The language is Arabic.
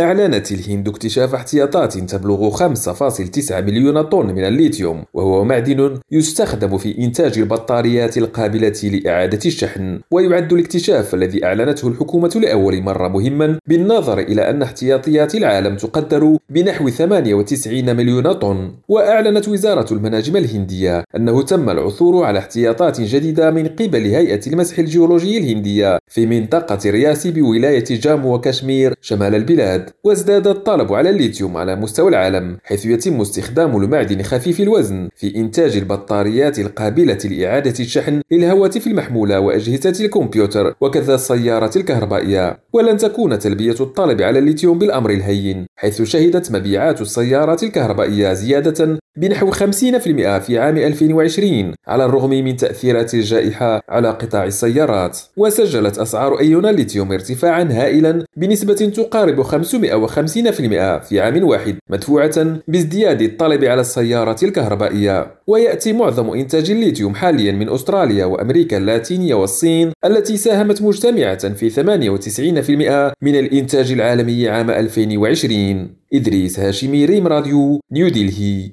أعلنت الهند اكتشاف احتياطات تبلغ 5.9 مليون طن من الليثيوم وهو معدن يستخدم في إنتاج البطاريات القابلة لإعادة الشحن. ويعد الاكتشاف الذي أعلنته الحكومة لأول مرة مهما بالنظر إلى أن احتياطيات العالم تقدر بنحو 98 مليون طن. وأعلنت وزارة المناجم الهندية أنه تم العثور على احتياطات جديدة من قبل هيئة المسح الجيولوجي الهندية في منطقة رياسي بولاية جامو وكشمير شمال البلاد. وازداد الطلب على الليثيوم على مستوى العالم حيث يتم استخدام المعدن خفيف الوزن في إنتاج البطاريات القابلة لإعادة الشحن للهواتف المحمولة وأجهزة الكمبيوتر وكذا السيارة الكهربائية. ولن تكون تلبية الطلب على الليثيوم بالأمر الهين حيث شهدت مبيعات السيارات الكهربائية زيادة بنحو 50% في عام 2020 على الرغم من تأثيرات الجائحة على قطاع السيارات. وسجلت أسعار أيون الليثيوم ارتفاعا هائلا بنسبة تقارب 550% في عام واحد مدفوعة بازدياد الطلب على السيارات الكهربائية. ويأتي معظم إنتاج الليثيوم حاليا من أستراليا وأمريكا اللاتينية والصين التي ساهمت مجتمعة في 98% من الإنتاج العالمي عام 2020 إدريس هاشمي ريم راديو نيودلهي